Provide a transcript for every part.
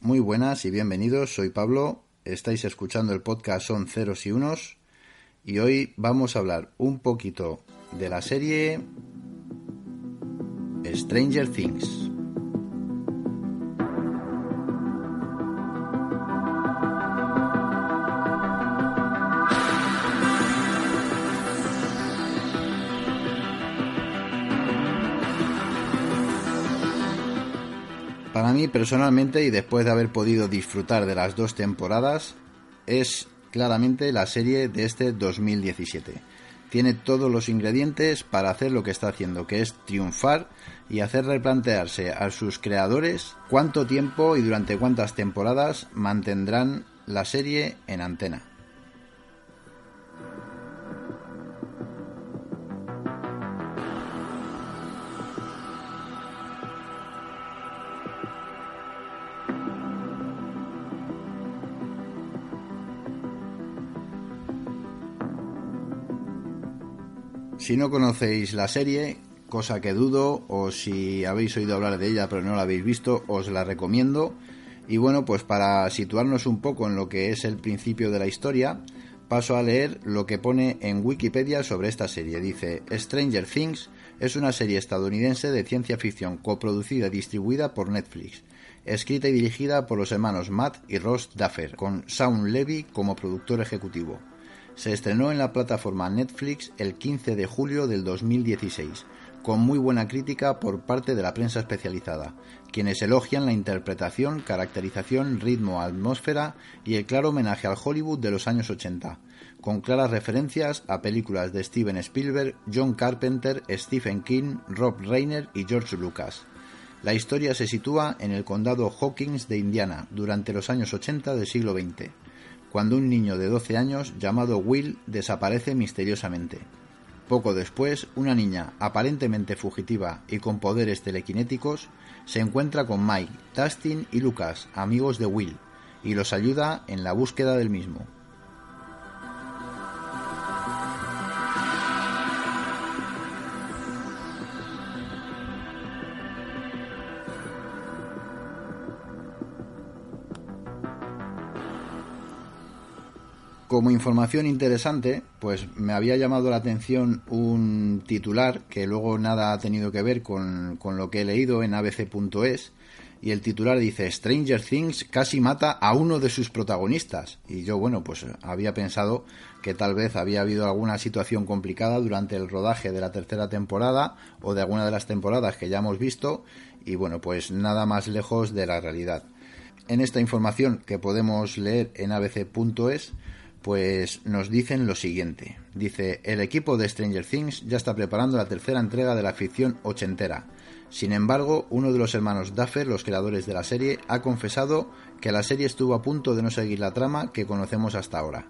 muy buenas y bienvenidos. Soy Pablo, estáis escuchando el podcast Son Ceros y Unos y hoy vamos a hablar un poquito de la serie Stranger Things. Para mí personalmente y después de haber podido disfrutar de las dos temporadas, es claramente la serie de este 2017. Tiene todos los ingredientes para hacer lo que está haciendo, que es triunfar y hacer replantearse a sus creadores cuánto tiempo y durante cuántas temporadas mantendrán la serie en antena. Si no conocéis la serie, cosa que dudo, o si habéis oído hablar de ella pero no la habéis visto, os la recomiendo. Y bueno, pues para situarnos un poco en lo que es el principio de la historia, paso a leer lo que pone en Wikipedia sobre esta serie. Dice, Stranger Things es una serie estadounidense de ciencia ficción coproducida y distribuida por Netflix, escrita y dirigida por los hermanos Matt y Ross Duffer, con Shaun Levy como productor ejecutivo. Se estrenó en la plataforma Netflix el 15 de julio del 2016, con muy buena crítica por parte de la prensa especializada, quienes elogian la interpretación, caracterización, ritmo, atmósfera y el claro homenaje al Hollywood de los años 80, con claras referencias a películas de Steven Spielberg, John Carpenter, Stephen King, Rob Reiner y George Lucas. La historia se sitúa en el condado Hawkins de Indiana durante los años 80 del siglo XX cuando un niño de 12 años llamado Will desaparece misteriosamente. Poco después, una niña aparentemente fugitiva y con poderes telequinéticos se encuentra con Mike, Dustin y Lucas, amigos de Will, y los ayuda en la búsqueda del mismo. Como información interesante, pues me había llamado la atención un titular que luego nada ha tenido que ver con, lo que he leído en abc.es y el titular dice Stranger Things casi mata a uno de sus protagonistas y yo bueno pues había pensado que tal vez había habido alguna situación complicada durante el rodaje de la tercera temporada o de alguna de las temporadas que ya hemos visto y bueno pues nada más lejos de la realidad. En esta información que podemos leer en abc.es pues nos dicen lo siguiente. Dice, el equipo de Stranger Things ya está preparando la tercera entrega de la ficción ochentera. Sin embargo, uno de los hermanos Duffer, los creadores de la serie, ha confesado que la serie estuvo a punto de no seguir la trama que conocemos hasta ahora.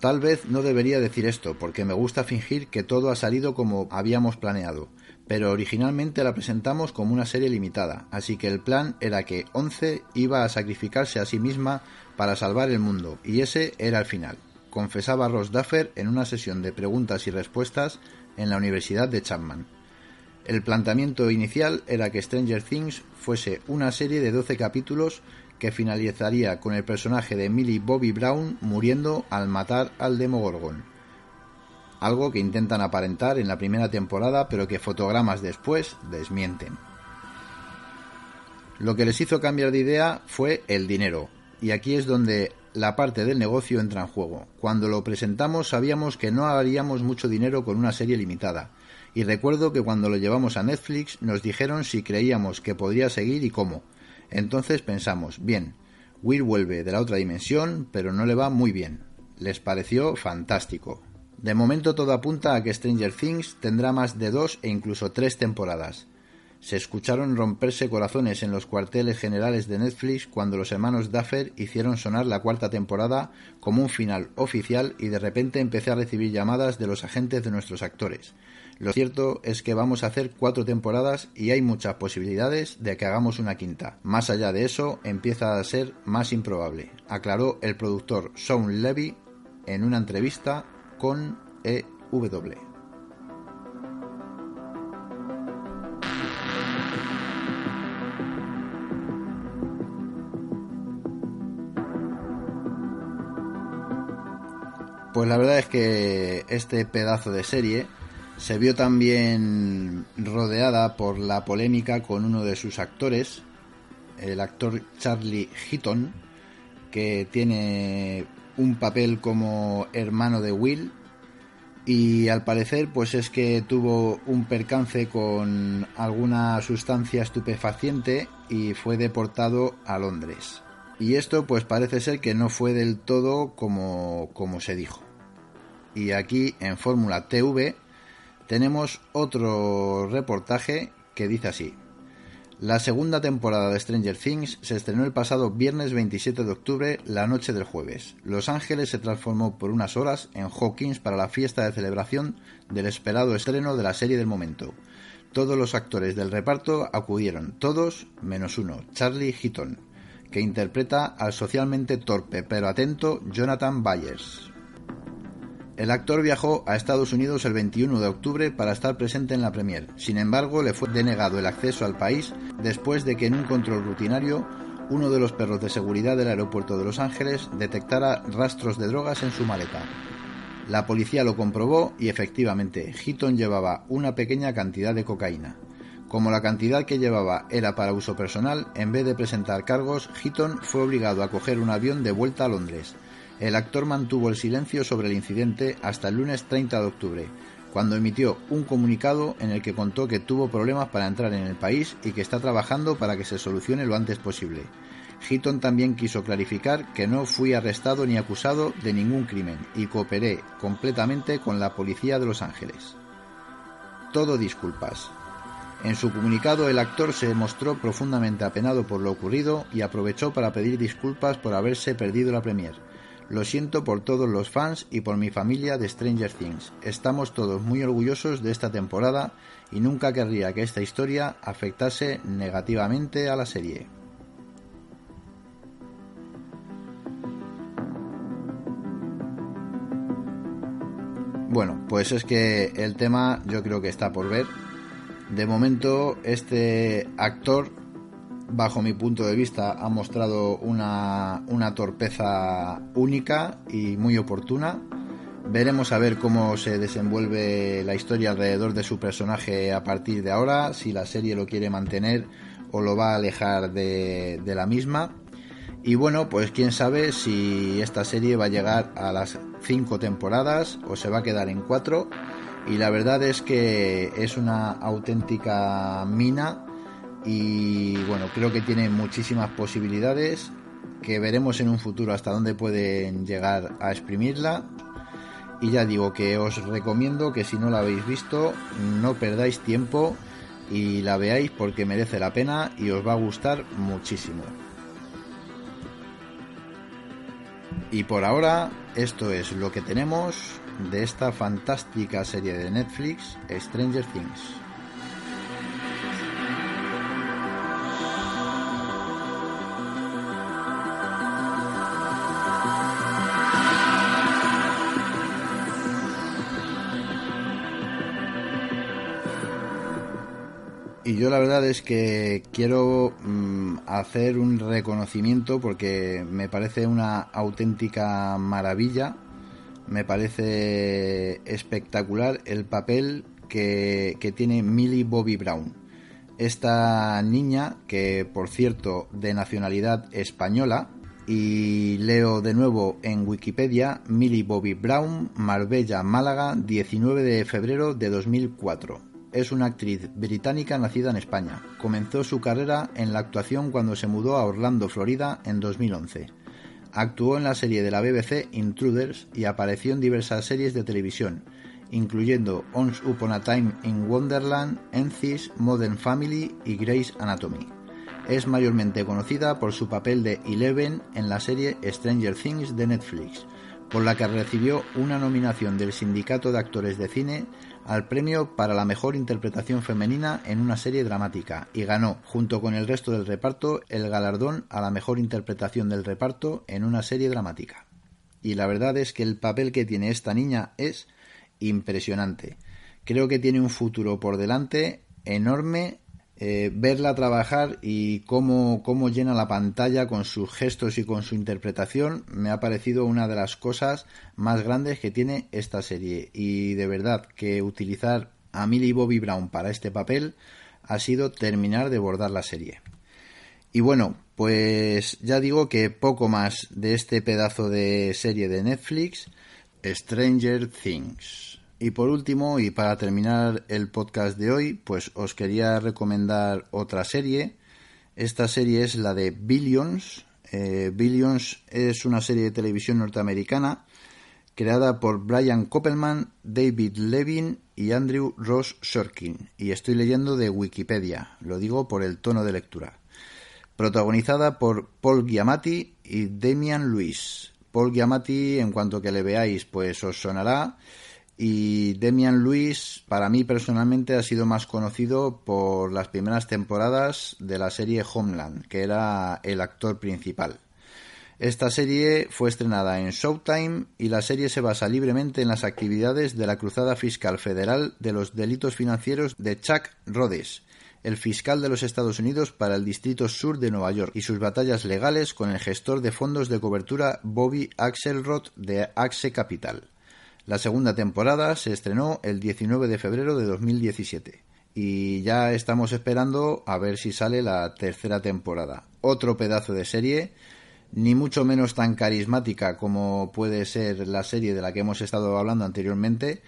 Tal vez no debería decir esto, porque me gusta fingir que todo ha salido como habíamos planeado, pero originalmente la presentamos como una serie limitada, así que el plan era que Once iba a sacrificarse a sí misma para salvar el mundo, y ese era el final, confesaba Ross Duffer en una sesión de preguntas y respuestas en la Universidad de Chapman. El planteamiento inicial era que Stranger Things fuese una serie de 12 capítulos que finalizaría con el personaje de Millie Bobby Brown muriendo al matar al Demogorgon. Algo que intentan aparentar en la primera temporada pero que fotogramas después desmienten. Lo que les hizo cambiar de idea fue el dinero, y aquí es donde la parte del negocio entra en juego. Cuando lo presentamos sabíamos que no haríamos mucho dinero con una serie limitada. Y recuerdo que cuando lo llevamos a Netflix nos dijeron si creíamos que podría seguir y cómo. Entonces pensamos, bien, Will vuelve de la otra dimensión, pero no le va muy bien. Les pareció fantástico. De momento todo apunta a que Stranger Things tendrá más de dos e incluso tres temporadas se escucharon romperse corazones en los cuarteles generales de Netflix cuando los hermanos Duffer hicieron sonar la cuarta temporada como un final oficial y de repente empecé a recibir llamadas de los agentes de nuestros actores. Lo cierto es que vamos a hacer cuatro temporadas y hay muchas posibilidades de que hagamos una quinta. Más allá de eso, empieza a ser más improbable, aclaró el productor Sean Levy en una entrevista con EW. Pues la verdad es que este pedazo de serie se vio también rodeada por la polémica con uno de sus actores, el actor Charlie Heaton, que tiene un papel como hermano de Will y al parecer pues es que tuvo un percance con alguna sustancia estupefaciente y fue deportado a Londres. Y esto pues parece ser que no fue del todo como, como se dijo. Y aquí en Fórmula TV tenemos otro reportaje que dice así. La segunda temporada de Stranger Things se estrenó el pasado viernes 27 de octubre, la noche del jueves. Los Ángeles se transformó por unas horas en Hawkins para la fiesta de celebración del esperado estreno de la serie del momento. Todos los actores del reparto acudieron, todos menos uno, Charlie Heaton, que interpreta al socialmente torpe pero atento Jonathan Byers. El actor viajó a Estados Unidos el 21 de octubre para estar presente en la premier. Sin embargo, le fue denegado el acceso al país después de que en un control rutinario uno de los perros de seguridad del aeropuerto de Los Ángeles detectara rastros de drogas en su maleta. La policía lo comprobó y efectivamente Heaton llevaba una pequeña cantidad de cocaína. Como la cantidad que llevaba era para uso personal, en vez de presentar cargos, Heaton fue obligado a coger un avión de vuelta a Londres. El actor mantuvo el silencio sobre el incidente hasta el lunes 30 de octubre, cuando emitió un comunicado en el que contó que tuvo problemas para entrar en el país y que está trabajando para que se solucione lo antes posible. Heaton también quiso clarificar que no fui arrestado ni acusado de ningún crimen y cooperé completamente con la policía de Los Ángeles. Todo disculpas. En su comunicado el actor se mostró profundamente apenado por lo ocurrido y aprovechó para pedir disculpas por haberse perdido la premier lo siento por todos los fans y por mi familia de Stranger Things. Estamos todos muy orgullosos de esta temporada y nunca querría que esta historia afectase negativamente a la serie. Bueno, pues es que el tema yo creo que está por ver. De momento este actor bajo mi punto de vista, ha mostrado una, una torpeza única y muy oportuna. Veremos a ver cómo se desenvuelve la historia alrededor de su personaje a partir de ahora, si la serie lo quiere mantener o lo va a alejar de, de la misma. Y bueno, pues quién sabe si esta serie va a llegar a las cinco temporadas o se va a quedar en cuatro. Y la verdad es que es una auténtica mina y bueno, creo que tiene muchísimas posibilidades que veremos en un futuro hasta dónde pueden llegar a exprimirla. Y ya digo que os recomiendo que si no la habéis visto, no perdáis tiempo y la veáis porque merece la pena y os va a gustar muchísimo. Y por ahora, esto es lo que tenemos de esta fantástica serie de Netflix, Stranger Things. Y yo la verdad es que quiero mm, hacer un reconocimiento porque me parece una auténtica maravilla, me parece espectacular el papel que, que tiene Millie Bobby Brown. Esta niña, que por cierto de nacionalidad española, y leo de nuevo en Wikipedia, Millie Bobby Brown, Marbella, Málaga, 19 de febrero de 2004 es una actriz británica nacida en España. Comenzó su carrera en la actuación cuando se mudó a Orlando, Florida, en 2011. Actuó en la serie de la BBC Intruders y apareció en diversas series de televisión, incluyendo Once Upon a Time in Wonderland, Encis, Modern Family y Grey's Anatomy. Es mayormente conocida por su papel de Eleven en la serie Stranger Things de Netflix, por la que recibió una nominación del Sindicato de Actores de Cine al premio para la mejor interpretación femenina en una serie dramática y ganó, junto con el resto del reparto, el galardón a la mejor interpretación del reparto en una serie dramática. Y la verdad es que el papel que tiene esta niña es impresionante. Creo que tiene un futuro por delante enorme eh, verla trabajar y cómo, cómo llena la pantalla con sus gestos y con su interpretación me ha parecido una de las cosas más grandes que tiene esta serie. Y de verdad que utilizar a Millie Bobby Brown para este papel ha sido terminar de bordar la serie. Y bueno, pues ya digo que poco más de este pedazo de serie de Netflix, Stranger Things. Y por último, y para terminar el podcast de hoy, pues os quería recomendar otra serie. Esta serie es la de Billions. Eh, Billions es una serie de televisión norteamericana creada por Brian Koppelman, David Levin y Andrew Ross Sorkin. Y estoy leyendo de Wikipedia, lo digo por el tono de lectura. Protagonizada por Paul Giamatti y Damian Lewis. Paul Giamatti, en cuanto que le veáis, pues os sonará y Demian Lewis para mí personalmente ha sido más conocido por las primeras temporadas de la serie Homeland, que era el actor principal. Esta serie fue estrenada en Showtime y la serie se basa libremente en las actividades de la Cruzada Fiscal Federal de los Delitos Financieros de Chuck Rhodes, el fiscal de los Estados Unidos para el Distrito Sur de Nueva York, y sus batallas legales con el gestor de fondos de cobertura Bobby Axelrod de Axe Capital. La segunda temporada se estrenó el 19 de febrero de 2017 y ya estamos esperando a ver si sale la tercera temporada. Otro pedazo de serie, ni mucho menos tan carismática como puede ser la serie de la que hemos estado hablando anteriormente,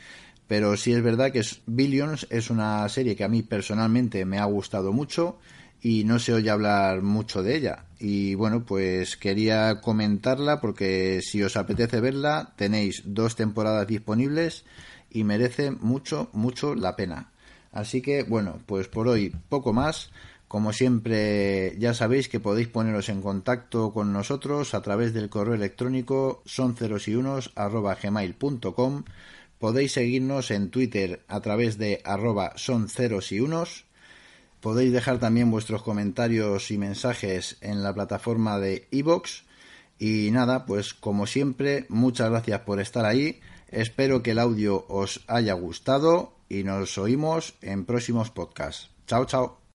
pero sí es verdad que Billions es una serie que a mí personalmente me ha gustado mucho y no se oye hablar mucho de ella. Y bueno, pues quería comentarla porque si os apetece verla, tenéis dos temporadas disponibles y merece mucho, mucho la pena. Así que bueno, pues por hoy poco más. Como siempre, ya sabéis que podéis poneros en contacto con nosotros a través del correo electrónico son y. Podéis seguirnos en Twitter a través de arroba son y unos Podéis dejar también vuestros comentarios y mensajes en la plataforma de iVoox. Y nada, pues como siempre, muchas gracias por estar ahí. Espero que el audio os haya gustado y nos oímos en próximos podcasts. Chao, chao.